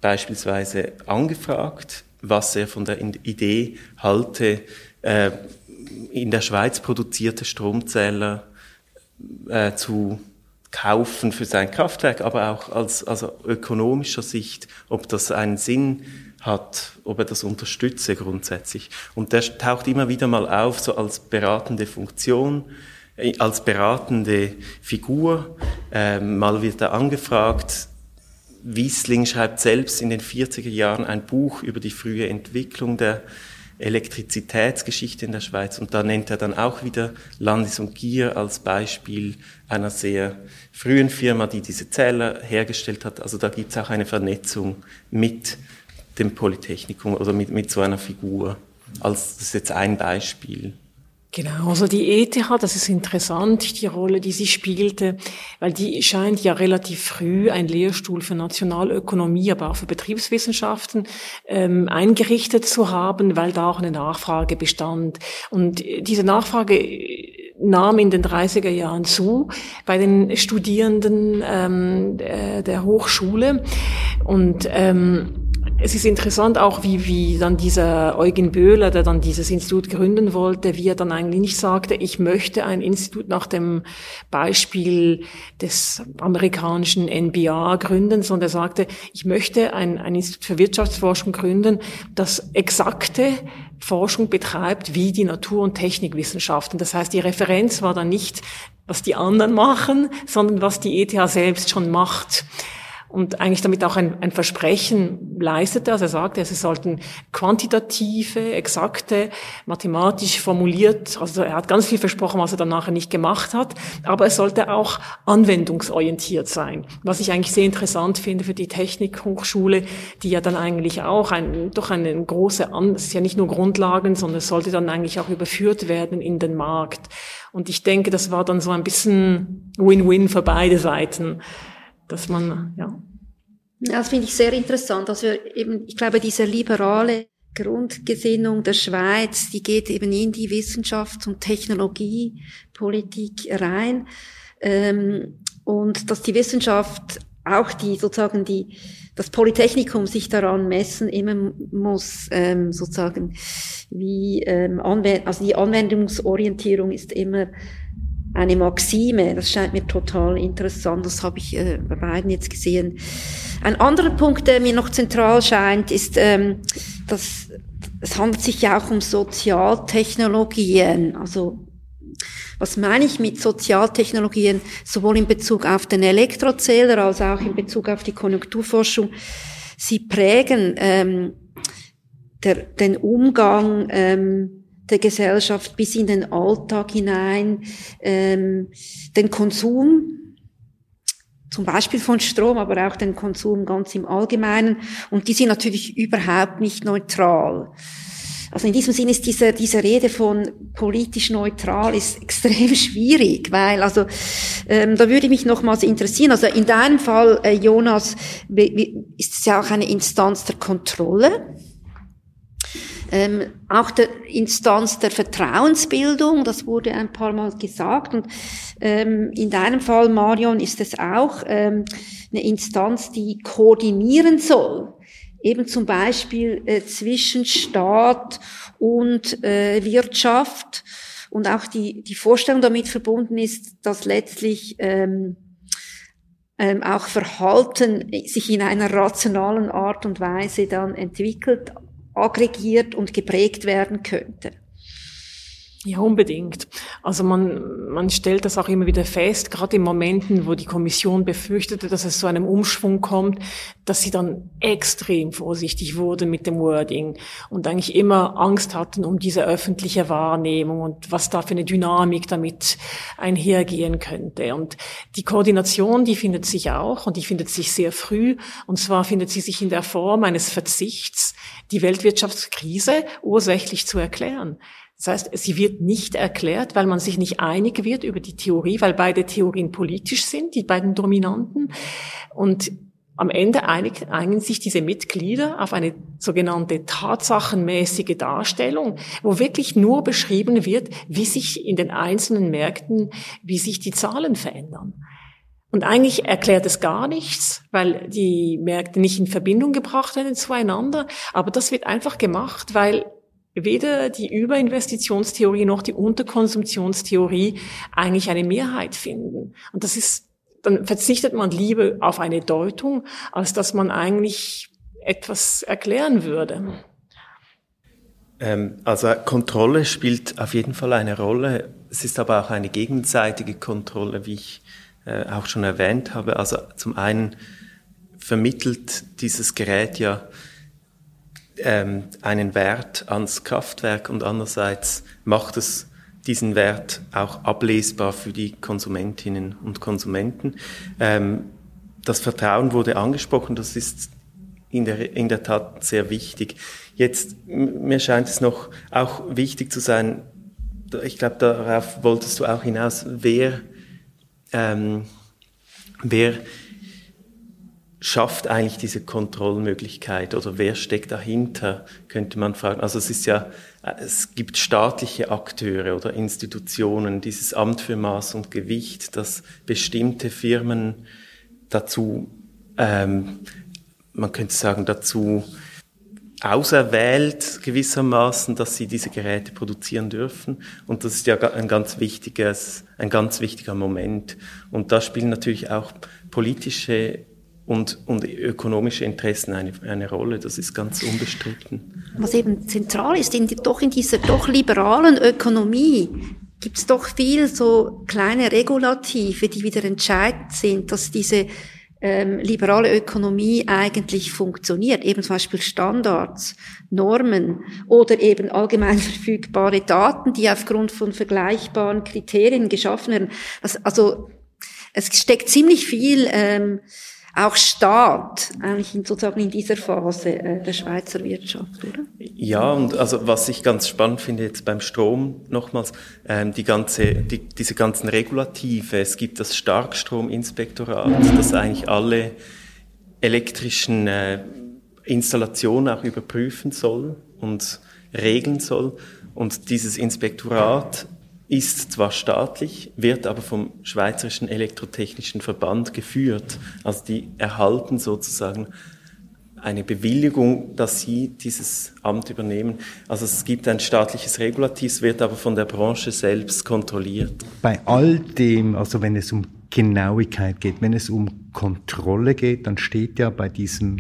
beispielsweise angefragt, was er von der Idee halte, äh, in der Schweiz produzierte Stromzähler äh, zu kaufen für sein Kraftwerk, aber auch als also ökonomischer Sicht, ob das einen Sinn hat, ob er das unterstütze grundsätzlich. Und der taucht immer wieder mal auf, so als beratende Funktion, äh, als beratende Figur. Ähm, mal wird er angefragt. Wiesling schreibt selbst in den 40er Jahren ein Buch über die frühe Entwicklung der Elektrizitätsgeschichte in der Schweiz. Und da nennt er dann auch wieder Landis und Gier als Beispiel einer sehr frühen Firma, die diese Zähler hergestellt hat. Also da gibt es auch eine Vernetzung mit dem Polytechnikum oder mit, mit so einer Figur. Als, das ist jetzt ein Beispiel. Genau, also die ETH, das ist interessant, die Rolle, die sie spielte, weil die scheint ja relativ früh ein Lehrstuhl für Nationalökonomie, aber auch für Betriebswissenschaften ähm, eingerichtet zu haben, weil da auch eine Nachfrage bestand. Und diese Nachfrage nahm in den 30er Jahren zu bei den Studierenden ähm, der Hochschule und ähm, es ist interessant auch, wie, wie dann dieser Eugen Böhler, der dann dieses Institut gründen wollte, wie er dann eigentlich nicht sagte, ich möchte ein Institut nach dem Beispiel des amerikanischen NBA gründen, sondern er sagte, ich möchte ein, ein Institut für Wirtschaftsforschung gründen, das exakte Forschung betreibt wie die Natur- und Technikwissenschaften. Das heißt, die Referenz war dann nicht, was die anderen machen, sondern was die ETH selbst schon macht und eigentlich damit auch ein, ein Versprechen leistete. Also er sagte, es sollten quantitative, exakte, mathematisch formuliert, also er hat ganz viel versprochen, was er dann nachher nicht gemacht hat, aber es sollte auch anwendungsorientiert sein, was ich eigentlich sehr interessant finde für die Technikhochschule, die ja dann eigentlich auch ein, doch eine große, es ist ja nicht nur Grundlagen, sondern es sollte dann eigentlich auch überführt werden in den Markt. Und ich denke, das war dann so ein bisschen Win-Win für beide Seiten dass man, ja. Das finde ich sehr interessant. Also eben, ich glaube, diese liberale Grundgesinnung der Schweiz, die geht eben in die Wissenschafts- und Technologiepolitik rein. Ähm, und dass die Wissenschaft auch die sozusagen die das Polytechnikum sich daran messen immer muss ähm, sozusagen wie ähm, also die Anwendungsorientierung ist immer eine Maxime. Das scheint mir total interessant. Das habe ich äh, bei beiden jetzt gesehen. Ein anderer Punkt, der mir noch zentral scheint, ist, ähm, dass es handelt sich ja auch um Sozialtechnologien. Also was meine ich mit Sozialtechnologien, sowohl in Bezug auf den Elektrozähler als auch in Bezug auf die Konjunkturforschung? Sie prägen ähm, der, den Umgang ähm, der Gesellschaft bis in den Alltag hinein, ähm, den Konsum, zum Beispiel von Strom, aber auch den Konsum ganz im Allgemeinen. Und die sind natürlich überhaupt nicht neutral. Also in diesem Sinne ist diese, diese Rede von politisch neutral ist extrem schwierig, weil also ähm, da würde mich nochmals interessieren. Also in deinem Fall, äh, Jonas, ist es ja auch eine Instanz der Kontrolle ähm, auch der Instanz der Vertrauensbildung, das wurde ein paar Mal gesagt. Und ähm, in deinem Fall, Marion, ist es auch ähm, eine Instanz, die koordinieren soll. Eben zum Beispiel äh, zwischen Staat und äh, Wirtschaft. Und auch die, die Vorstellung damit verbunden ist, dass letztlich ähm, ähm, auch Verhalten sich in einer rationalen Art und Weise dann entwickelt, aggregiert und geprägt werden könnte. Ja, unbedingt. Also man, man stellt das auch immer wieder fest, gerade in Momenten, wo die Kommission befürchtete, dass es zu einem Umschwung kommt, dass sie dann extrem vorsichtig wurde mit dem Wording und eigentlich immer Angst hatten um diese öffentliche Wahrnehmung und was da für eine Dynamik damit einhergehen könnte. Und die Koordination, die findet sich auch und die findet sich sehr früh. Und zwar findet sie sich in der Form eines Verzichts, die Weltwirtschaftskrise ursächlich zu erklären. Das heißt, sie wird nicht erklärt, weil man sich nicht einig wird über die Theorie, weil beide Theorien politisch sind, die beiden Dominanten. Und am Ende einigen sich diese Mitglieder auf eine sogenannte tatsachenmäßige Darstellung, wo wirklich nur beschrieben wird, wie sich in den einzelnen Märkten, wie sich die Zahlen verändern. Und eigentlich erklärt es gar nichts, weil die Märkte nicht in Verbindung gebracht werden zueinander. Aber das wird einfach gemacht, weil weder die Überinvestitionstheorie noch die Unterkonsumptionstheorie eigentlich eine Mehrheit finden. Und das ist, dann verzichtet man lieber auf eine Deutung, als dass man eigentlich etwas erklären würde. Ähm, also Kontrolle spielt auf jeden Fall eine Rolle. Es ist aber auch eine gegenseitige Kontrolle, wie ich äh, auch schon erwähnt habe. Also zum einen vermittelt dieses Gerät ja ähm, einen Wert ans Kraftwerk und andererseits macht es diesen Wert auch ablesbar für die Konsumentinnen und Konsumenten. Ähm, das Vertrauen wurde angesprochen, das ist in der, in der Tat sehr wichtig. Jetzt, mir scheint es noch auch wichtig zu sein, ich glaube, darauf wolltest du auch hinaus, wer ähm, wer schafft eigentlich diese Kontrollmöglichkeit oder wer steckt dahinter, könnte man fragen. Also es ist ja, es gibt staatliche Akteure oder Institutionen, dieses Amt für Maß und Gewicht, das bestimmte Firmen dazu, ähm, man könnte sagen, dazu auserwählt gewissermaßen, dass sie diese Geräte produzieren dürfen. Und das ist ja ein ganz wichtiges, ein ganz wichtiger Moment. Und da spielen natürlich auch politische und, und ökonomische Interessen eine, eine Rolle. Das ist ganz unbestritten. Was eben zentral ist, in doch in dieser doch liberalen Ökonomie gibt es doch viel so kleine Regulative, die wieder entscheidend sind, dass diese ähm, liberale Ökonomie eigentlich funktioniert. Eben zum Beispiel Standards, Normen oder eben allgemein verfügbare Daten, die aufgrund von vergleichbaren Kriterien geschaffen werden. Also, also es steckt ziemlich viel ähm, auch Staat eigentlich in, sozusagen in dieser Phase äh, der Schweizer Wirtschaft, oder? Ja, und also was ich ganz spannend finde jetzt beim Strom nochmals, ähm, die ganze, die, diese ganzen Regulative. Es gibt das Starkstrominspektorat, das eigentlich alle elektrischen äh, Installationen auch überprüfen soll und regeln soll. Und dieses Inspektorat ist zwar staatlich, wird aber vom Schweizerischen Elektrotechnischen Verband geführt. Also die erhalten sozusagen eine Bewilligung, dass sie dieses Amt übernehmen. Also es gibt ein staatliches Regulativ, wird aber von der Branche selbst kontrolliert. Bei all dem, also wenn es um Genauigkeit geht, wenn es um Kontrolle geht, dann steht ja bei diesem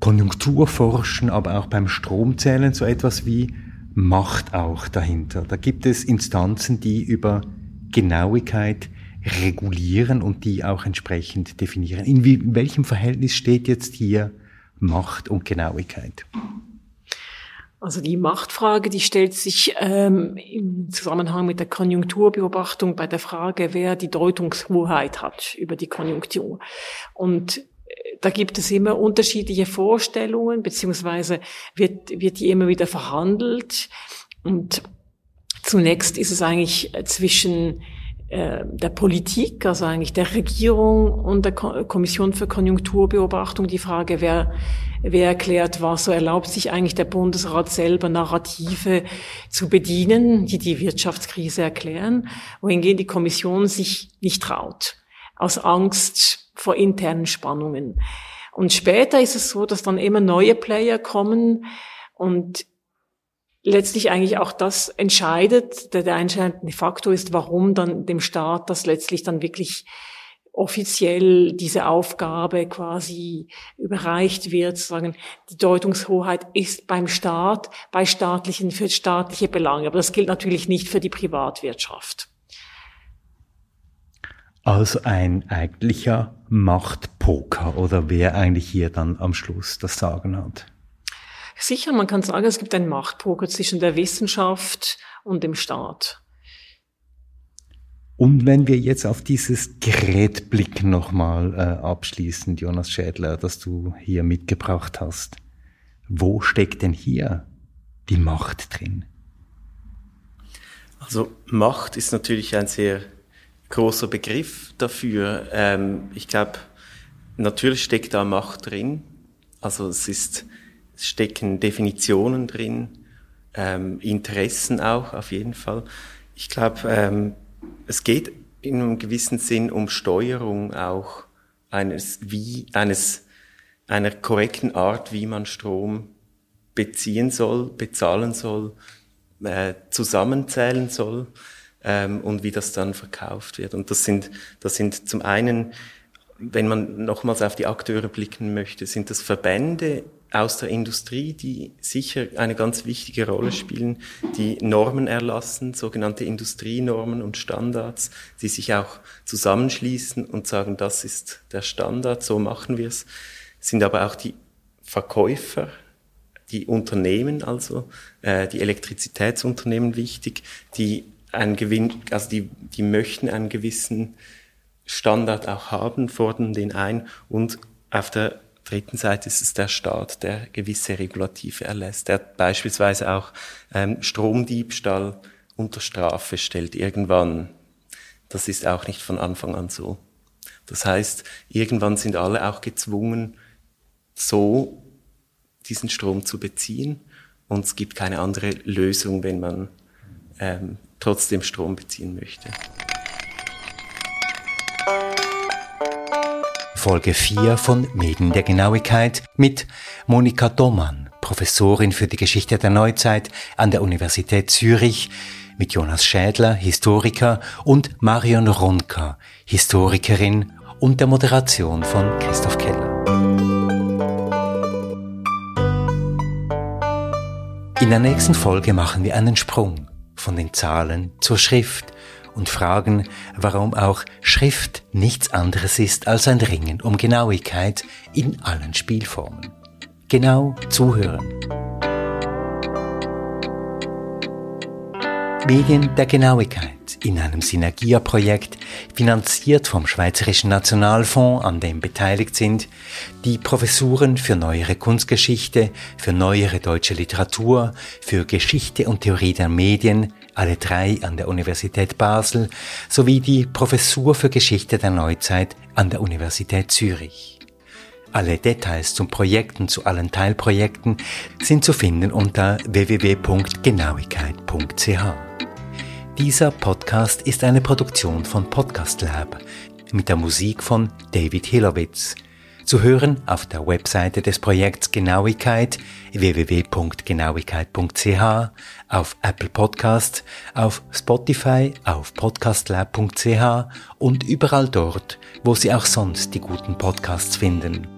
Konjunkturforschen, aber auch beim Stromzählen so etwas wie Macht auch dahinter. Da gibt es Instanzen, die über Genauigkeit regulieren und die auch entsprechend definieren. In, welchem Verhältnis steht jetzt hier Macht und Genauigkeit? Also die Machtfrage, die stellt sich ähm, im Zusammenhang mit der Konjunkturbeobachtung bei der Frage, wer die Deutungshoheit hat über die Konjunktur. Und da gibt es immer unterschiedliche Vorstellungen, beziehungsweise wird, wird die immer wieder verhandelt. Und zunächst ist es eigentlich zwischen äh, der Politik, also eigentlich der Regierung und der Kommission für Konjunkturbeobachtung die Frage, wer, wer erklärt was, so erlaubt sich eigentlich der Bundesrat selber Narrative zu bedienen, die die Wirtschaftskrise erklären, wohingegen die Kommission sich nicht traut, aus Angst vor internen Spannungen. Und später ist es so, dass dann immer neue Player kommen und letztlich eigentlich auch das entscheidet, der, der entscheidende Faktor ist, warum dann dem Staat das letztlich dann wirklich offiziell diese Aufgabe quasi überreicht wird, sagen, die Deutungshoheit ist beim Staat, bei staatlichen, für staatliche Belange. Aber das gilt natürlich nicht für die Privatwirtschaft. Also ein eigentlicher Machtpoker oder wer eigentlich hier dann am Schluss das Sagen hat. Sicher, man kann sagen, es gibt einen Machtpoker zwischen der Wissenschaft und dem Staat. Und wenn wir jetzt auf dieses Gerät blicken nochmal äh, abschließend, Jonas Schädler, das du hier mitgebracht hast. Wo steckt denn hier die Macht drin? Also Macht ist natürlich ein sehr großer Begriff dafür. Ähm, ich glaube, natürlich steckt da Macht drin. Also es ist, es stecken Definitionen drin, ähm, Interessen auch auf jeden Fall. Ich glaube, ähm, es geht in einem gewissen Sinn um Steuerung auch eines, wie, eines, einer korrekten Art, wie man Strom beziehen soll, bezahlen soll, äh, zusammenzählen soll ähm, und wie das dann verkauft wird. Und das sind, das sind zum einen, wenn man nochmals auf die Akteure blicken möchte, sind das Verbände aus der Industrie, die sicher eine ganz wichtige Rolle spielen, die Normen erlassen, sogenannte Industrienormen und Standards, die sich auch zusammenschließen und sagen, das ist der Standard, so machen wir es, sind aber auch die Verkäufer, die Unternehmen, also äh, die Elektrizitätsunternehmen wichtig, die einen Gewinn, also die, die möchten einen gewissen Standard auch haben, fordern den ein und auf der dritten Seite ist es der Staat, der gewisse Regulative erlässt, der beispielsweise auch ähm, Stromdiebstahl unter Strafe stellt irgendwann. Das ist auch nicht von Anfang an so. Das heißt, irgendwann sind alle auch gezwungen, so diesen Strom zu beziehen und es gibt keine andere Lösung, wenn man ähm, trotzdem Strom beziehen möchte. Folge 4 von Medien der Genauigkeit mit Monika Domann, Professorin für die Geschichte der Neuzeit an der Universität Zürich, mit Jonas Schädler, Historiker, und Marion Ronka, Historikerin, und der Moderation von Christoph Keller. In der nächsten Folge machen wir einen Sprung von den Zahlen zur Schrift und fragen, warum auch Schrift nichts anderes ist als ein Ringen um Genauigkeit in allen Spielformen. Genau zuhören. Medien der Genauigkeit in einem Synergia-Projekt, finanziert vom Schweizerischen Nationalfonds, an dem beteiligt sind die Professuren für neuere Kunstgeschichte, für neuere deutsche Literatur, für Geschichte und Theorie der Medien, alle drei an der Universität Basel, sowie die Professur für Geschichte der Neuzeit an der Universität Zürich. Alle Details zum Projekt und zu allen Teilprojekten sind zu finden unter www.genauigkeit.ch. Dieser Podcast ist eine Produktion von Podcast Lab mit der Musik von David Hilowitz. Zu hören auf der Webseite des Projekts Genauigkeit www.genauigkeit.ch, auf Apple Podcast, auf Spotify, auf podcastlab.ch und überall dort, wo Sie auch sonst die guten Podcasts finden.